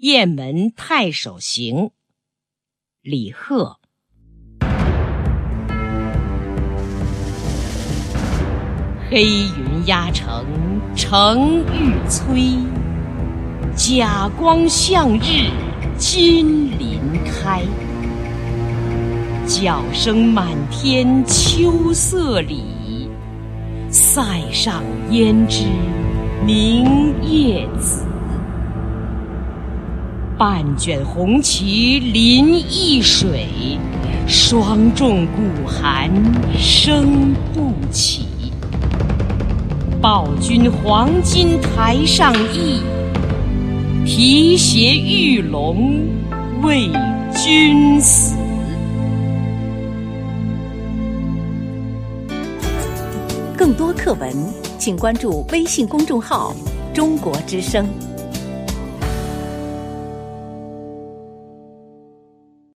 雁门太守行，李贺。黑云压城城欲摧，甲光向日金鳞开。角声满天秋色里，塞上胭脂明夜。半卷红旗临易水，霜重鼓寒声不起。报君黄金台上意，提携玉龙为君死。更多课文，请关注微信公众号“中国之声”。